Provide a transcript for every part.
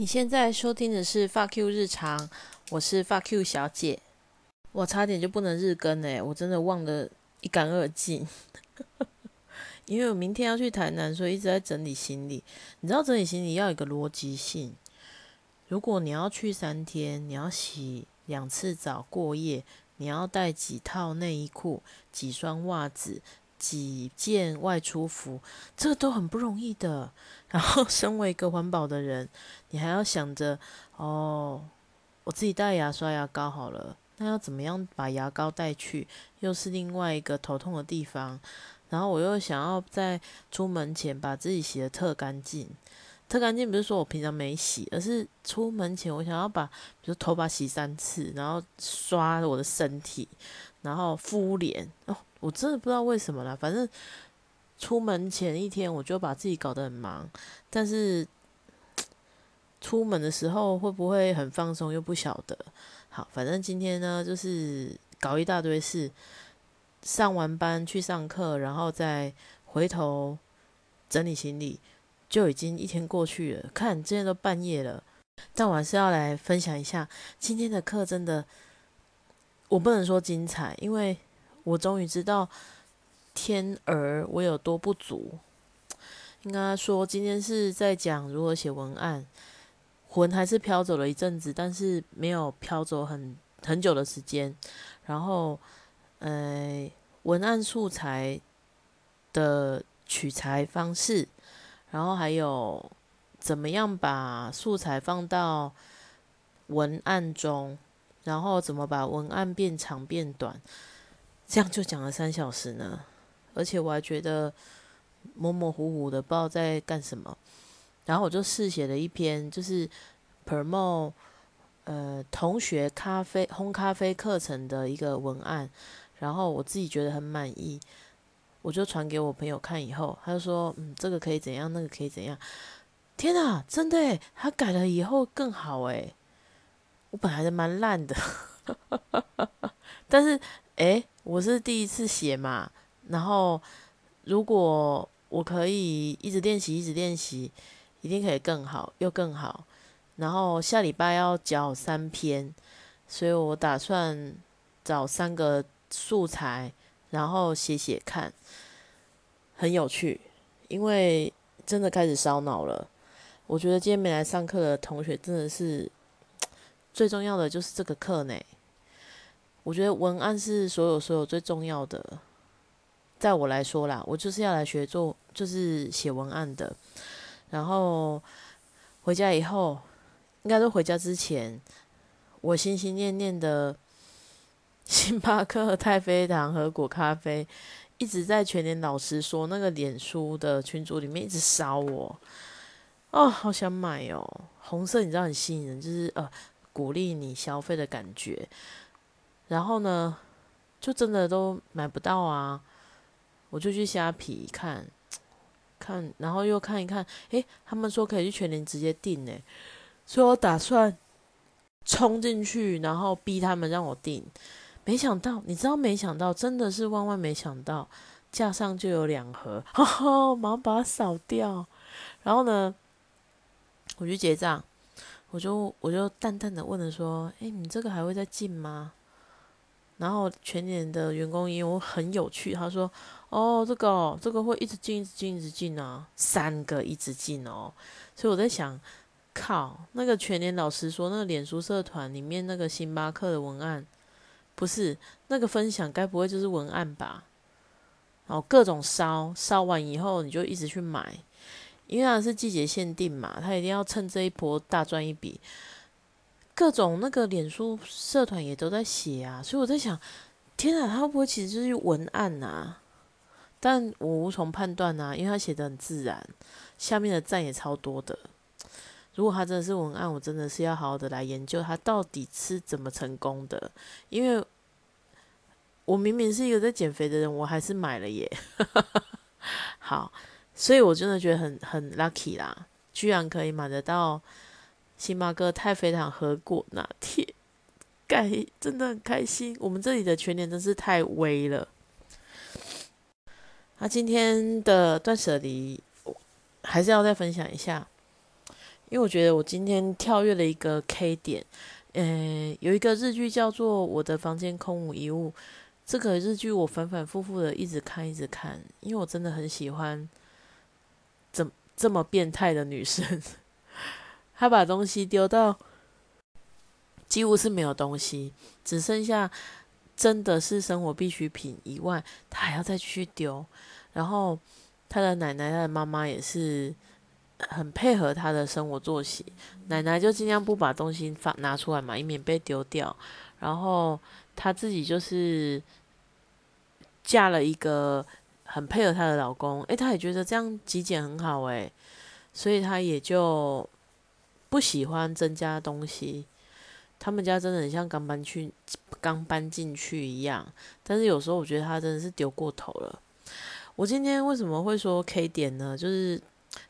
你现在收听的是发 Q 日常，我是发 Q 小姐。我差点就不能日更哎，我真的忘得一干二净。因为我明天要去台南，所以一直在整理行李。你知道整理行李要有一个逻辑性。如果你要去三天，你要洗两次澡过夜，你要带几套内衣裤、几双袜子。几件外出服，这个都很不容易的。然后，身为一个环保的人，你还要想着哦，我自己带牙刷、牙膏好了。那要怎么样把牙膏带去，又是另外一个头痛的地方。然后，我又想要在出门前把自己洗的特干净。特干净不是说我平常没洗，而是出门前我想要把，比如头发洗三次，然后刷我的身体，然后敷脸哦。我真的不知道为什么啦，反正出门前一天我就把自己搞得很忙，但是出门的时候会不会很放松又不晓得。好，反正今天呢就是搞一大堆事，上完班去上课，然后再回头整理行李，就已经一天过去了。看今天都半夜了，但我还是要来分享一下今天的课，真的我不能说精彩，因为。我终于知道天儿我有多不足。应该说，今天是在讲如何写文案，魂还是飘走了一阵子，但是没有飘走很很久的时间。然后，呃，文案素材的取材方式，然后还有怎么样把素材放到文案中，然后怎么把文案变长变短。这样就讲了三小时呢，而且我还觉得模模糊糊的，不知道在干什么。然后我就试写了一篇，就是 promo 呃同学咖啡烘咖啡课程的一个文案，然后我自己觉得很满意，我就传给我朋友看，以后他就说，嗯，这个可以怎样，那个可以怎样。天哪，真的诶，他改了以后更好诶。我本来是蛮烂的，但是诶。我是第一次写嘛，然后如果我可以一直练习，一直练习，一定可以更好，又更好。然后下礼拜要交三篇，所以我打算找三个素材，然后写写看，很有趣。因为真的开始烧脑了。我觉得今天没来上课的同学，真的是 最重要的就是这个课呢。我觉得文案是所有所有最重要的，在我来说啦，我就是要来学做，就是写文案的。然后回家以后，应该说回家之前，我心心念念的星巴克、太妃糖和果咖啡，一直在全年老师说那个脸书的群组里面一直烧我，哦，好想买哦！红色你知道很吸引人，就是呃鼓励你消费的感觉。然后呢，就真的都买不到啊！我就去虾皮看，看，然后又看一看，诶，他们说可以去全联直接订诶，所以我打算冲进去，然后逼他们让我订。没想到，你知道，没想到，真的是万万没想到，架上就有两盒，哈哈，马上把它扫掉。然后呢，我去结账，我就我就淡淡的问了说：“诶，你这个还会再进吗？”然后全年的员工业务很有趣，他说：“哦，这个这个会一直进，一直进，一直进啊，三个一直进哦。”所以我在想，靠，那个全年老师说，那个脸书社团里面那个星巴克的文案，不是那个分享，该不会就是文案吧？哦，各种烧烧完以后，你就一直去买，因为它是季节限定嘛，他一定要趁这一波大赚一笔。各种那个脸书社团也都在写啊，所以我在想，天啊，他会不会其实就是文案呐？但我无从判断呐，因为他写的很自然，下面的赞也超多的。如果他真的是文案，我真的是要好好的来研究他到底是怎么成功的。因为我明明是一个在减肥的人，我还是买了耶。好，所以我真的觉得很很 lucky 啦，居然可以买得到。星巴克太妃糖喝过拿铁，盖 真的很开心。我们这里的全年真是太微了。那今天的断舍离还是要再分享一下，因为我觉得我今天跳跃了一个 K 点，嗯，有一个日剧叫做《我的房间空无一物》，这个日剧我反反复复的一直看，一直看，因为我真的很喜欢，怎这么变态的女生，她把东西丢到几乎是没有东西，只剩下真的是生活必需品以外，她还要再继续丢，然后她的奶奶、他的妈妈也是。很配合他的生活作息，奶奶就尽量不把东西放拿出来嘛，以免被丢掉。然后她自己就是嫁了一个很配合她的老公，诶，她也觉得这样极简很好，诶，所以她也就不喜欢增加东西。他们家真的很像刚搬去、刚搬进去一样，但是有时候我觉得他真的是丢过头了。我今天为什么会说 K 点呢？就是。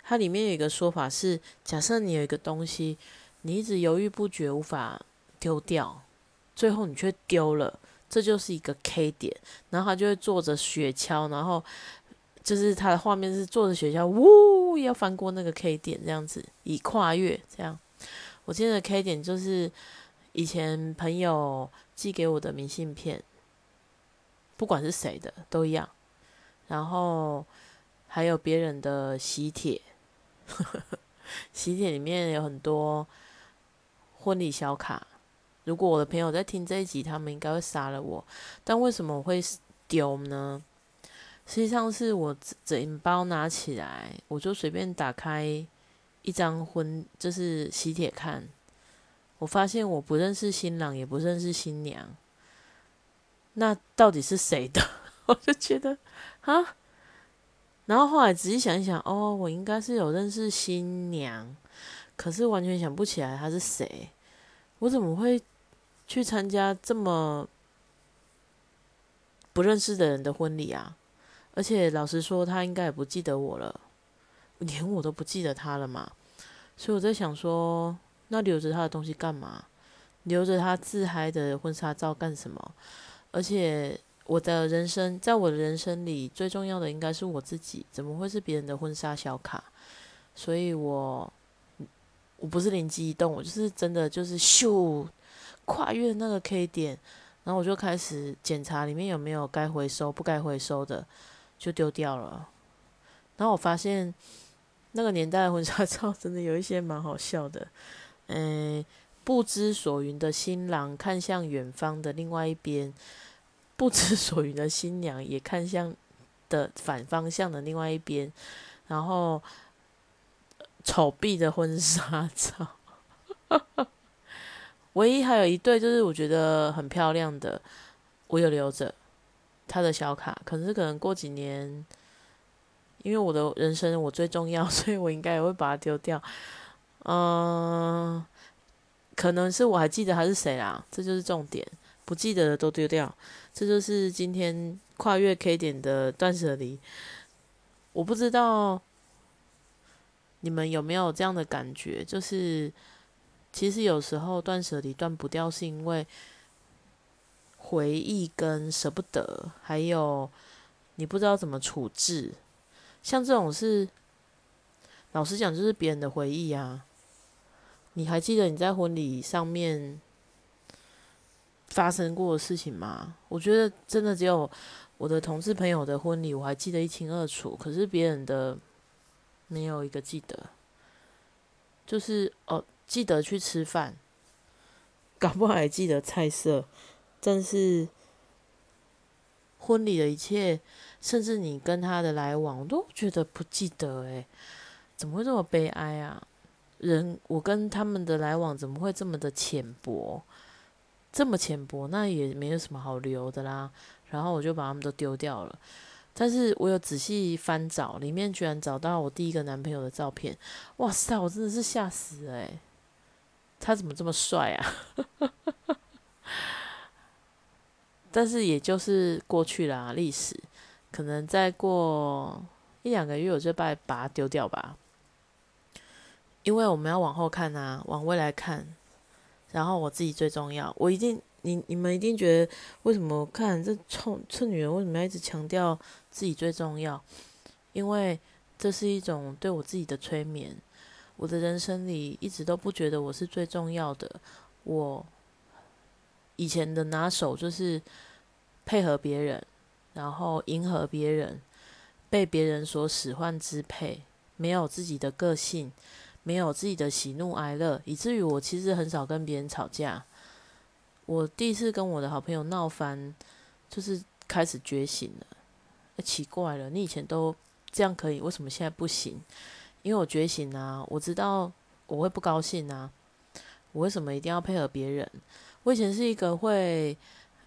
它里面有一个说法是：假设你有一个东西，你一直犹豫不决，无法丢掉，最后你却丢了，这就是一个 K 点。然后他就会坐着雪橇，然后就是他的画面是坐着雪橇，呜，故意要翻过那个 K 点，这样子以跨越这样。我今天的 K 点就是以前朋友寄给我的明信片，不管是谁的都一样。然后。还有别人的喜帖，喜帖里面有很多婚礼小卡。如果我的朋友在听这一集，他们应该会杀了我。但为什么我会丢呢？实际上是我整包拿起来，我就随便打开一张婚，就是喜帖看。我发现我不认识新郎，也不认识新娘。那到底是谁的？我就觉得啊。然后后来仔细想一想，哦，我应该是有认识新娘，可是完全想不起来她是谁。我怎么会去参加这么不认识的人的婚礼啊？而且老实说，他应该也不记得我了，连我都不记得他了嘛。所以我在想说，那留着他的东西干嘛？留着他自嗨的婚纱照干什么？而且。我的人生，在我的人生里，最重要的应该是我自己，怎么会是别人的婚纱小卡？所以，我我不是灵机一动，我就是真的就是咻，跨越那个 K 点，然后我就开始检查里面有没有该回收、不该回收的，就丢掉了。然后我发现那个年代的婚纱照真的有一些蛮好笑的，嗯，不知所云的新郎看向远方的另外一边。不知所云的新娘也看向的反方向的另外一边，然后丑毙的婚纱照，唯一还有一对就是我觉得很漂亮的，我有留着他的小卡，可是可能过几年，因为我的人生我最重要，所以我应该也会把它丢掉。嗯，可能是我还记得他是谁啦，这就是重点。不记得的都丢掉，这就是今天跨越 K 点的断舍离。我不知道你们有没有这样的感觉，就是其实有时候断舍离断不掉，是因为回忆跟舍不得，还有你不知道怎么处置。像这种是，老实讲，就是别人的回忆啊。你还记得你在婚礼上面？发生过的事情吗？我觉得真的只有我的同事朋友的婚礼，我还记得一清二楚。可是别人的没有一个记得，就是哦，记得去吃饭，搞不好还记得菜色，但是婚礼的一切，甚至你跟他的来往，我都觉得不记得。诶，怎么会这么悲哀啊？人，我跟他们的来往怎么会这么的浅薄？这么浅薄，那也没有什么好留的啦。然后我就把他们都丢掉了。但是我有仔细翻找，里面居然找到我第一个男朋友的照片。哇塞，我真的是吓死了！他怎么这么帅啊？但是也就是过去啦，历史。可能再过一两个月，我就把把它丢掉吧。因为我们要往后看啊，往未来看。然后我自己最重要，我一定，你你们一定觉得为什么看这臭臭女人为什么要一直强调自己最重要？因为这是一种对我自己的催眠。我的人生里一直都不觉得我是最重要的。我以前的拿手就是配合别人，然后迎合别人，被别人所使唤支配，没有自己的个性，没有自己的喜怒哀乐，以至于我其实很少跟别人吵架。我第一次跟我的好朋友闹翻，就是开始觉醒了。奇怪了，你以前都这样可以，为什么现在不行？因为我觉醒啊，我知道我会不高兴啊。我为什么一定要配合别人？我以前是一个会，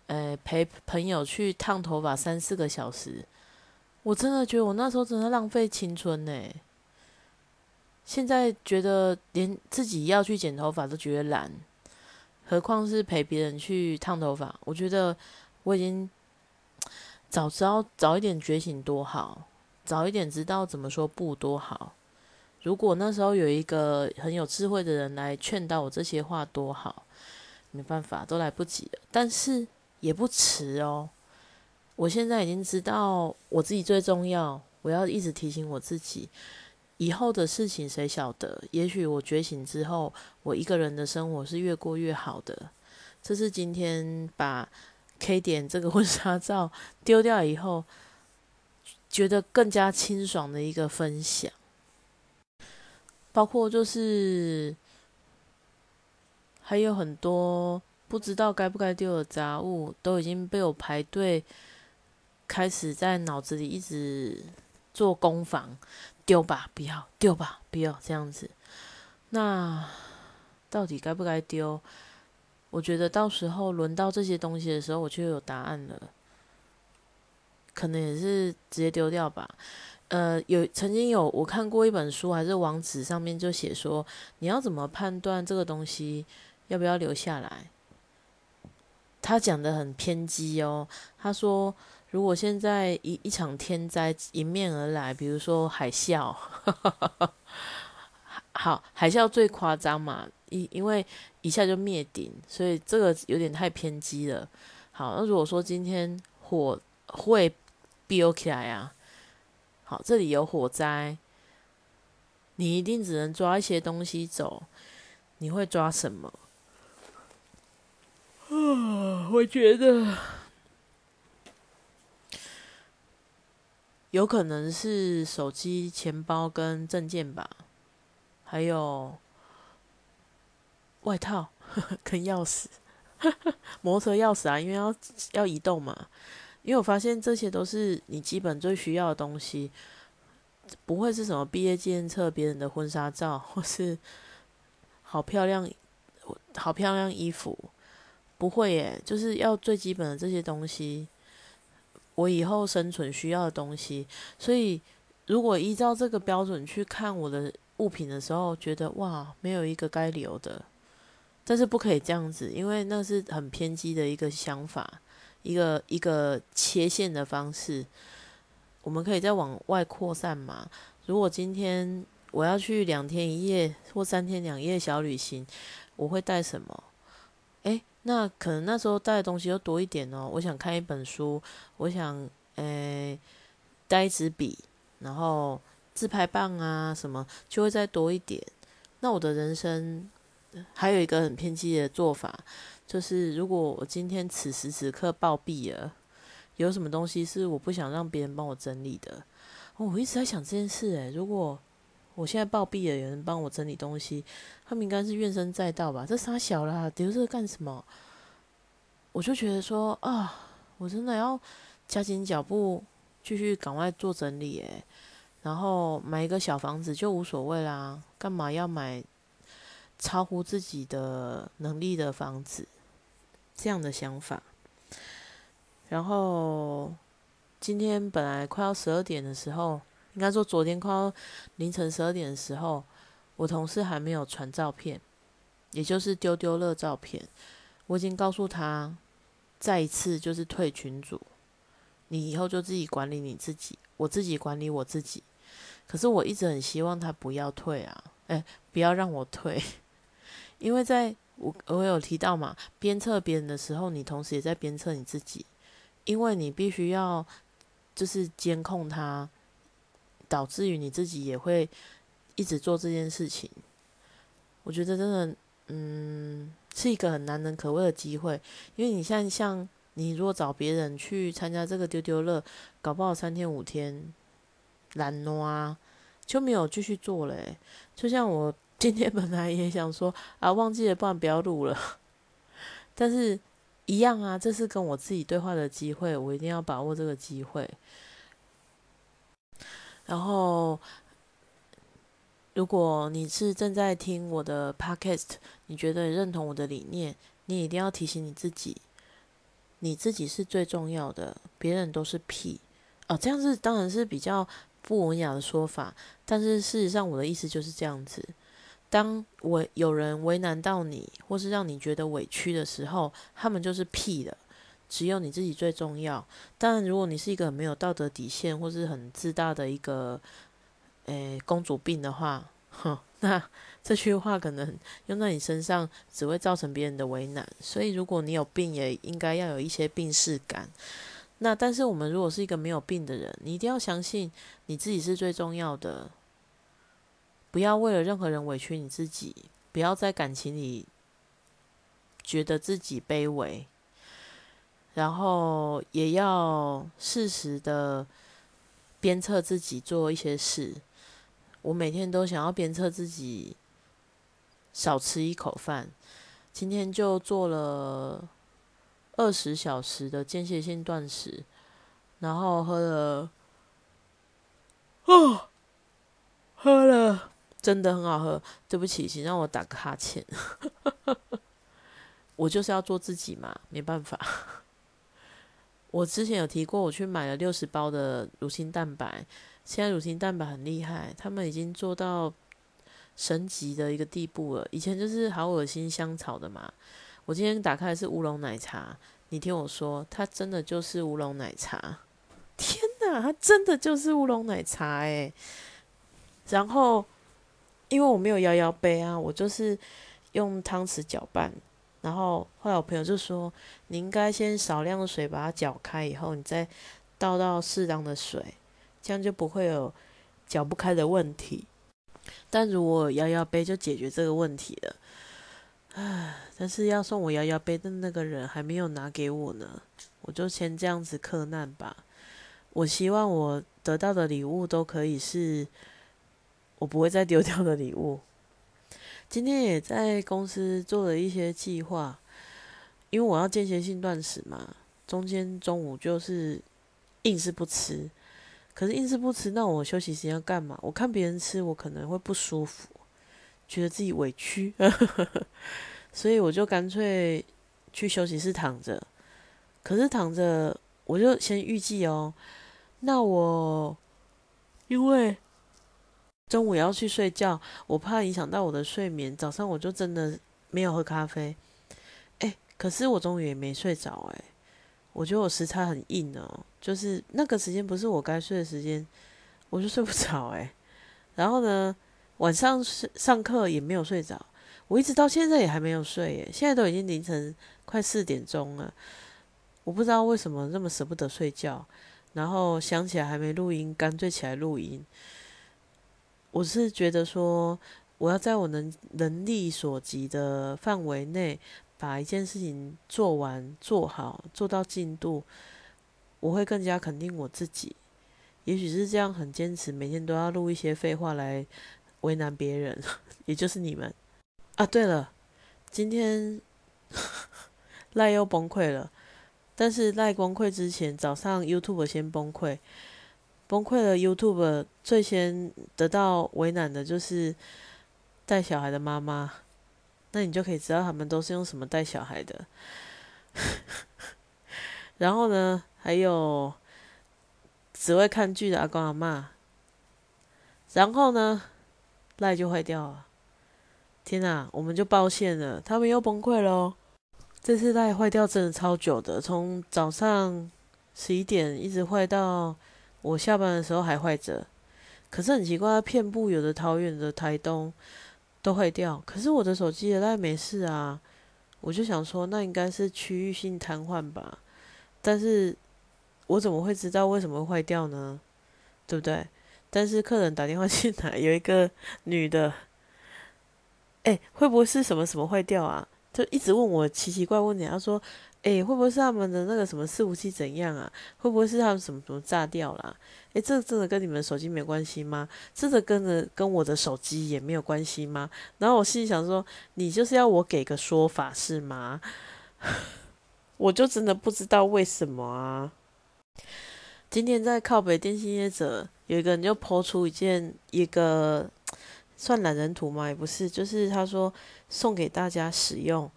呃，陪朋友去烫头发三四个小时，我真的觉得我那时候真的浪费青春呢。现在觉得连自己要去剪头发都觉得懒。何况是陪别人去烫头发，我觉得我已经早知道早一点觉醒多好，早一点知道怎么说不多好。如果那时候有一个很有智慧的人来劝导我这些话多好，没办法，都来不及了。但是也不迟哦。我现在已经知道我自己最重要，我要一直提醒我自己。以后的事情谁晓得？也许我觉醒之后，我一个人的生活是越过越好的。这是今天把 K 点这个婚纱照丢掉以后，觉得更加清爽的一个分享。包括就是还有很多不知道该不该丢的杂物，都已经被我排队开始在脑子里一直做攻防。丢吧，不要；丢吧，不要。这样子，那到底该不该丢？我觉得到时候轮到这些东西的时候，我就有答案了。可能也是直接丢掉吧。呃，有曾经有我看过一本书，还是网址上面就写说，你要怎么判断这个东西要不要留下来？他讲的很偏激哦。他说。如果现在一一场天灾迎面而来，比如说海啸，好，海啸最夸张嘛，因因为一下就灭顶，所以这个有点太偏激了。好，那如果说今天火会飙起来啊，好，这里有火灾，你一定只能抓一些东西走，你会抓什么？啊，我觉得。有可能是手机、钱包跟证件吧，还有外套跟钥匙，摩托车钥匙啊，因为要要移动嘛。因为我发现这些都是你基本最需要的东西，不会是什么毕业纪念册、别人的婚纱照，或是好漂亮、好漂亮衣服，不会耶，就是要最基本的这些东西。我以后生存需要的东西，所以如果依照这个标准去看我的物品的时候，觉得哇，没有一个该留的，但是不可以这样子，因为那是很偏激的一个想法，一个一个切线的方式。我们可以再往外扩散嘛？如果今天我要去两天一夜或三天两夜小旅行，我会带什么？诶，那可能那时候带的东西又多一点哦。我想看一本书，我想诶带一支笔，然后自拍棒啊什么就会再多一点。那我的人生还有一个很偏激的做法，就是如果我今天此时此刻暴毙了，有什么东西是我不想让别人帮我整理的？我一直在想这件事诶，如果我现在暴毙了，有人帮我整理东西，他们应该是怨声载道吧？这傻小啦，丢这个干什么？我就觉得说啊，我真的要加紧脚步，继续赶快做整理诶，然后买一个小房子就无所谓啦，干嘛要买超乎自己的能力的房子？这样的想法。然后今天本来快要十二点的时候。应该说，昨天快要凌晨十二点的时候，我同事还没有传照片，也就是丢丢乐照片。我已经告诉他，再一次就是退群组，你以后就自己管理你自己，我自己管理我自己。可是我一直很希望他不要退啊，哎，不要让我退，因为在我我有提到嘛，鞭策别人的时候，你同时也在鞭策你自己，因为你必须要就是监控他。导致于你自己也会一直做这件事情。我觉得真的，嗯，是一个很难能可贵的机会。因为你像像你如果找别人去参加这个丢丢乐，搞不好三天五天懒惰啊，就没有继续做了。就像我今天本来也想说啊，忘记了，不然不要录了。但是一样啊，这是跟我自己对话的机会，我一定要把握这个机会。然后。如果你是正在听我的 podcast，你觉得认同我的理念，你一定要提醒你自己，你自己是最重要的，别人都是屁哦。这样子当然是比较不文雅的说法，但是事实上我的意思就是这样子。当我有人为难到你，或是让你觉得委屈的时候，他们就是屁的，只有你自己最重要。当然，如果你是一个没有道德底线，或是很自大的一个。诶，公主病的话，哼，那这句话可能用在你身上，只会造成别人的为难。所以，如果你有病，也应该要有一些病视感。那但是，我们如果是一个没有病的人，你一定要相信你自己是最重要的，不要为了任何人委屈你自己，不要在感情里觉得自己卑微，然后也要适时的鞭策自己做一些事。我每天都想要鞭策自己少吃一口饭。今天就做了二十小时的间歇性断食，然后喝了，哦，喝了，真的很好喝。对不起，请让我打个哈欠。我就是要做自己嘛，没办法。我之前有提过，我去买了六十包的乳清蛋白。现在乳清蛋白很厉害，他们已经做到神级的一个地步了。以前就是好恶心香草的嘛，我今天打开的是乌龙奶茶。你听我说，它真的就是乌龙奶茶。天哪，它真的就是乌龙奶茶诶。然后，因为我没有摇摇杯啊，我就是用汤匙搅拌。然后后来我朋友就说，你应该先少量的水把它搅开，以后你再倒到适当的水。这样就不会有搅不开的问题，但如果摇摇杯就解决这个问题了。唉，但是要送我摇摇杯的那个人还没有拿给我呢，我就先这样子克难吧。我希望我得到的礼物都可以是我不会再丢掉的礼物。今天也在公司做了一些计划，因为我要间歇性断食嘛，中间中午就是硬是不吃。可是硬是不吃，那我休息时间要干嘛？我看别人吃，我可能会不舒服，觉得自己委屈，所以我就干脆去休息室躺着。可是躺着，我就先预计哦，那我因为中午要去睡觉，我怕影响到我的睡眠，早上我就真的没有喝咖啡。哎，可是我中午也没睡着，哎。我觉得我时差很硬哦，就是那个时间不是我该睡的时间，我就睡不着哎。然后呢，晚上上上课也没有睡着，我一直到现在也还没有睡耶。现在都已经凌晨快四点钟了，我不知道为什么那么舍不得睡觉。然后想起来还没录音，干脆起来录音。我是觉得说，我要在我能能力所及的范围内。把一件事情做完、做好、做到进度，我会更加肯定我自己。也许是这样，很坚持，每天都要录一些废话来为难别人，也就是你们啊。对了，今天 赖又崩溃了，但是赖崩溃之前，早上 YouTube 先崩溃，崩溃了。YouTube 最先得到为难的就是带小孩的妈妈。那你就可以知道他们都是用什么带小孩的。然后呢，还有只会看剧的阿公阿妈。然后呢，赖就坏掉了。天哪，我们就爆线了，他们又崩溃喽。这次赖坏掉真的超久的，从早上十一点一直坏到我下班的时候还坏着。可是很奇怪，遍布有的桃园的台东。都坏掉，可是我的手机也赖没事啊，我就想说那应该是区域性瘫痪吧，但是我怎么会知道为什么会坏掉呢？对不对？但是客人打电话 进来，有一个女的，哎，会不会是什么什么坏掉啊？就一直问我奇奇怪问题。他说，哎，会不会是他们的那个什么伺服器怎样啊？会不会是他们什么什么炸掉了？哎，这真的跟你们手机没关系吗？真的跟着跟我的手机也没有关系吗？然后我心里想说，你就是要我给个说法是吗？我就真的不知道为什么啊。今天在靠北电信业者有一个人就抛出一件一个算懒人图吗？也不是，就是他说送给大家使用，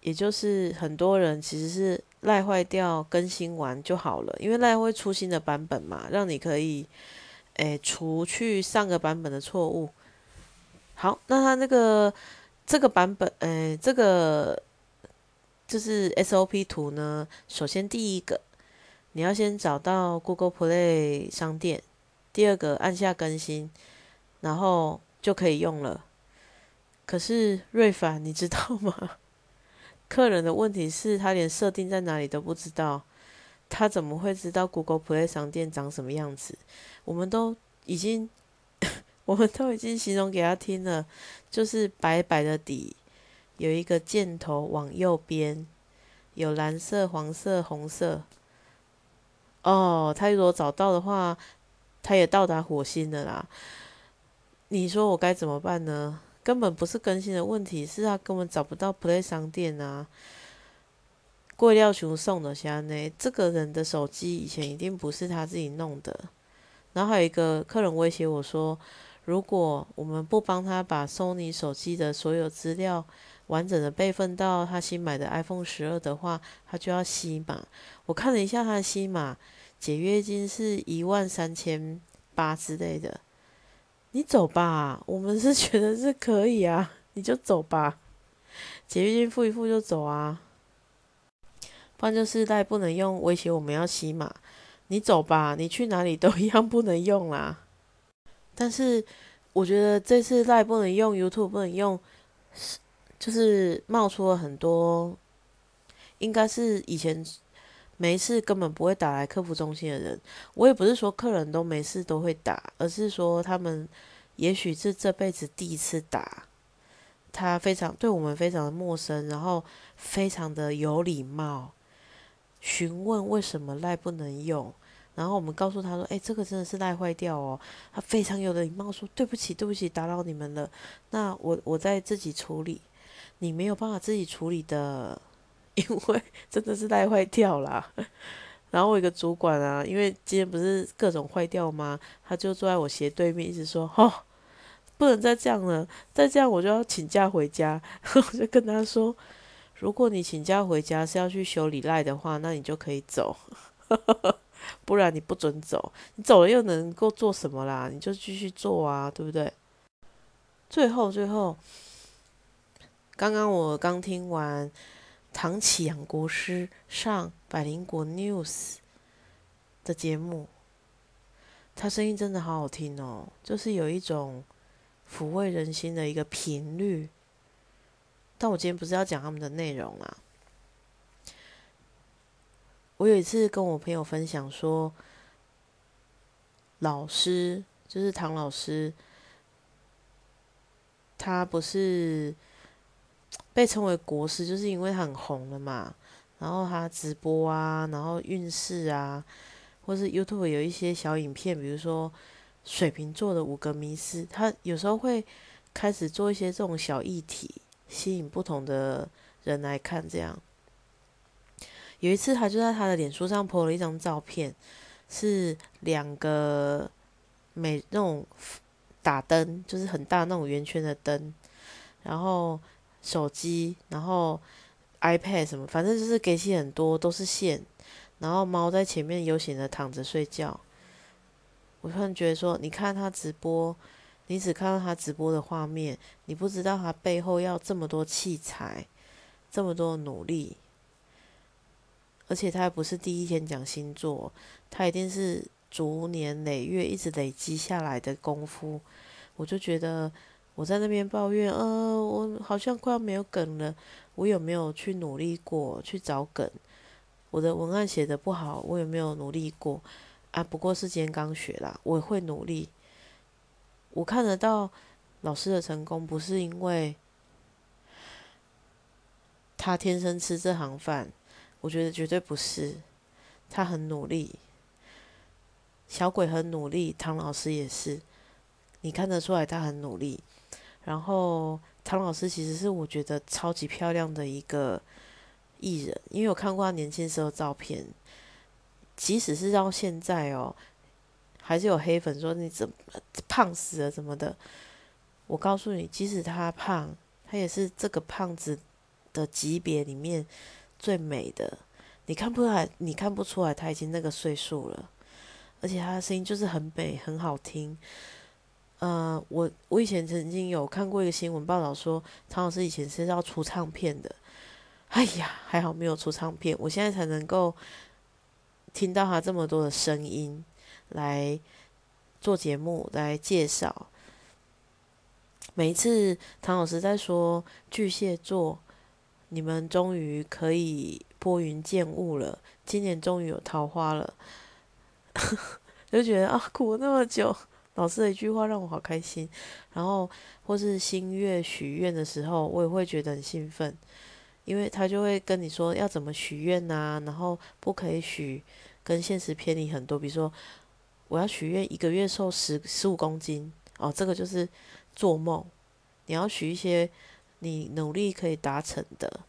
也就是很多人其实是赖坏掉更新完就好了，因为赖会出新的版本嘛，让你可以诶除去上个版本的错误。好，那他那个这个版本诶这个就是 SOP 图呢，首先第一个。你要先找到 Google Play 商店，第二个按下更新，然后就可以用了。可是瑞凡，你知道吗？客人的问题是他连设定在哪里都不知道，他怎么会知道 Google Play 商店长什么样子？我们都已经，我们都已经形容给他听了，就是白白的底，有一个箭头往右边，有蓝色、黄色、红色。哦，他如果找到的话，他也到达火星的啦。你说我该怎么办呢？根本不是更新的问题，是他根本找不到 Play 商店啊。贵料熊送的虾呢？这个人的手机以前一定不是他自己弄的。然后还有一个客人威胁我说，如果我们不帮他把 Sony 手机的所有资料完整的备份到他新买的 iPhone 十二的话，他就要吸码。我看了一下他的吸码。解约金是一万三千八之类的，你走吧，我们是觉得是可以啊，你就走吧，解约金付一付就走啊，不然就是带不能用，威胁我们要洗马，你走吧，你去哪里都一样不能用啦。但是我觉得这次带不能用，YouTube 不能用，是就是冒出了很多，应该是以前。没事，根本不会打来客服中心的人。我也不是说客人都没事都会打，而是说他们也许是这辈子第一次打。他非常对我们非常的陌生，然后非常的有礼貌，询问为什么赖不能用。然后我们告诉他说：“哎，这个真的是赖坏掉哦。”他非常有的礼貌说：“对不起，对不起，打扰你们了。那我我在自己处理，你没有办法自己处理的。”因为真的是赖坏掉了，然后我一个主管啊，因为今天不是各种坏掉吗？他就坐在我斜对面，一直说：“哦，不能再这样了，再这样我就要请假回家。”我就跟他说：“如果你请假回家是要去修理赖的话，那你就可以走，不然你不准走。你走了又能够做什么啦？你就继续做啊，对不对？”最后，最后，刚刚我刚听完。唐启阳国师上百灵国 news 的节目，他声音真的好好听哦，就是有一种抚慰人心的一个频率。但我今天不是要讲他们的内容啊。我有一次跟我朋友分享说，老师就是唐老师，他不是。被称为国师，就是因为他很红了嘛。然后他直播啊，然后运势啊，或是 YouTube 有一些小影片，比如说水瓶座的五个迷思，他有时候会开始做一些这种小议题，吸引不同的人来看。这样有一次，他就在他的脸书上 po 了一张照片，是两个美那种打灯，就是很大那种圆圈的灯，然后。手机，然后 iPad 什么，反正就是给起很多，都是线。然后猫在前面悠闲的躺着睡觉。我突然觉得说，你看他直播，你只看到他直播的画面，你不知道他背后要这么多器材，这么多努力。而且他还不是第一天讲星座，他一定是逐年累月一直累积下来的功夫。我就觉得。我在那边抱怨，呃，我好像快要没有梗了。我有没有去努力过去找梗？我的文案写的不好，我有没有努力过？啊，不过是今天刚学啦，我会努力。我看得到老师的成功，不是因为他天生吃这行饭，我觉得绝对不是。他很努力，小鬼很努力，唐老师也是，你看得出来他很努力。然后唐老师其实是我觉得超级漂亮的一个艺人，因为我看过他年轻时候照片，即使是到现在哦，还是有黑粉说你怎么胖死了什么的。我告诉你，即使他胖，他也是这个胖子的级别里面最美的。你看不出来，你看不出来他已经那个岁数了，而且他的声音就是很美，很好听。呃，我我以前曾经有看过一个新闻报道说，唐老师以前是要出唱片的。哎呀，还好没有出唱片，我现在才能够听到他这么多的声音来做节目来介绍。每一次唐老师在说巨蟹座，你们终于可以。拨云见雾了，今年终于有桃花了，就觉得啊，苦了那么久，老师的一句话让我好开心。然后或是新月许愿的时候，我也会觉得很兴奋，因为他就会跟你说要怎么许愿呐，然后不可以许跟现实偏离很多，比如说我要许愿一个月瘦十十五公斤，哦，这个就是做梦。你要许一些你努力可以达成的，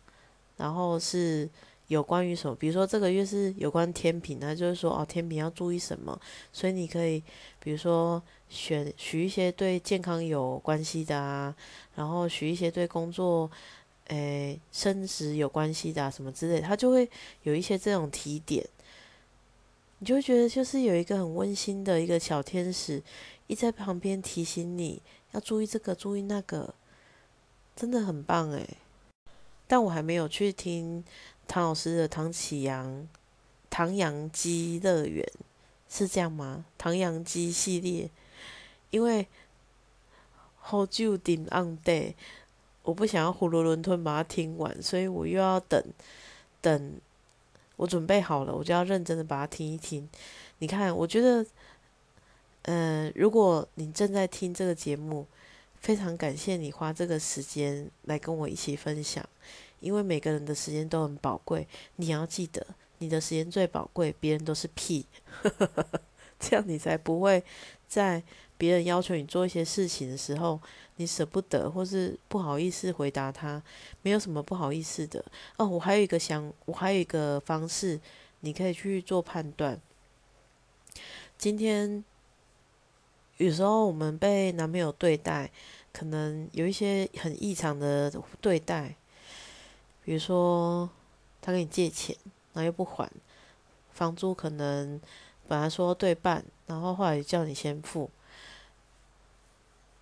然后是。有关于什么？比如说这个月是有关天平，那就是说哦，天平要注意什么？所以你可以，比如说选许一些对健康有关系的啊，然后许一些对工作、诶升职有关系的啊，什么之类，他就会有一些这种提点，你就会觉得就是有一个很温馨的一个小天使，一在旁边提醒你要注意这个，注意那个，真的很棒诶。但我还没有去听。唐老师的唐启阳、唐阳鸡乐园是这样吗？唐阳鸡系列，因为好久顶 on day，我不想要囫囵吞吞把它听完，所以我又要等等，我准备好了，我就要认真的把它听一听。你看，我觉得，嗯，如果你正在听这个节目，非常感谢你花这个时间来跟我一起分享。因为每个人的时间都很宝贵，你要记得，你的时间最宝贵，别人都是屁，这样你才不会在别人要求你做一些事情的时候，你舍不得或是不好意思回答他，没有什么不好意思的。哦，我还有一个想，我还有一个方式，你可以去做判断。今天有时候我们被男朋友对待，可能有一些很异常的对待。比如说，他跟你借钱，然后又不还，房租可能本来说对半，然后后来叫你先付。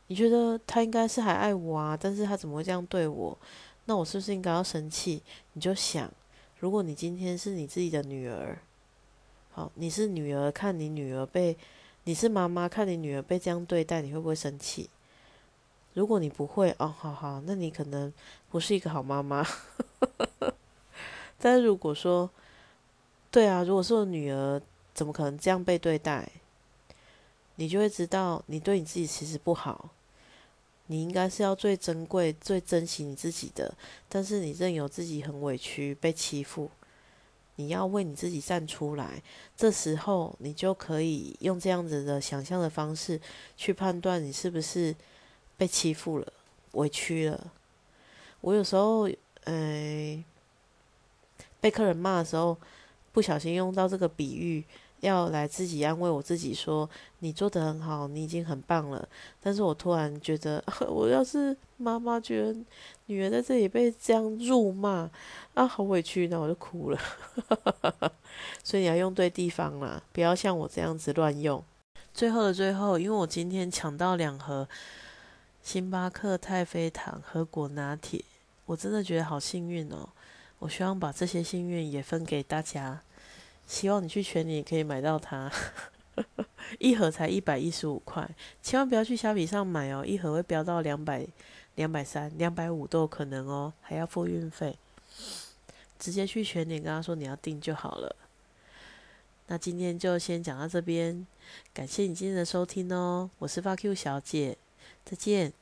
你觉得他应该是还爱我啊？但是他怎么会这样对我？那我是不是应该要生气？你就想，如果你今天是你自己的女儿，好，你是女儿，看你女儿被，你是妈妈，看你女儿被这样对待，你会不会生气？如果你不会哦，好好，那你可能不是一个好妈妈。但是如果说，对啊，如果是我女儿，怎么可能这样被对待？你就会知道，你对你自己其实不好。你应该是要最珍贵、最珍惜你自己的，但是你任由自己很委屈、被欺负，你要为你自己站出来。这时候，你就可以用这样子的想象的方式去判断你是不是。被欺负了，委屈了。我有时候，哎，被客人骂的时候，不小心用到这个比喻，要来自己安慰我自己，说你做的很好，你已经很棒了。但是我突然觉得，我要是妈妈，觉得女儿在这里被这样辱骂，啊，好委屈，那我就哭了。所以你要用对地方啦，不要像我这样子乱用。最后的最后，因为我今天抢到两盒。星巴克太妃糖和果拿铁，我真的觉得好幸运哦！我希望把这些幸运也分给大家。希望你去全年可以买到它，一盒才一百一十五块，千万不要去虾米上买哦，一盒会飙到两百、两百三、两百五都有可能哦，还要付运费。直接去全年跟他说你要订就好了。那今天就先讲到这边，感谢你今天的收听哦，我是发 Q 小姐，再见。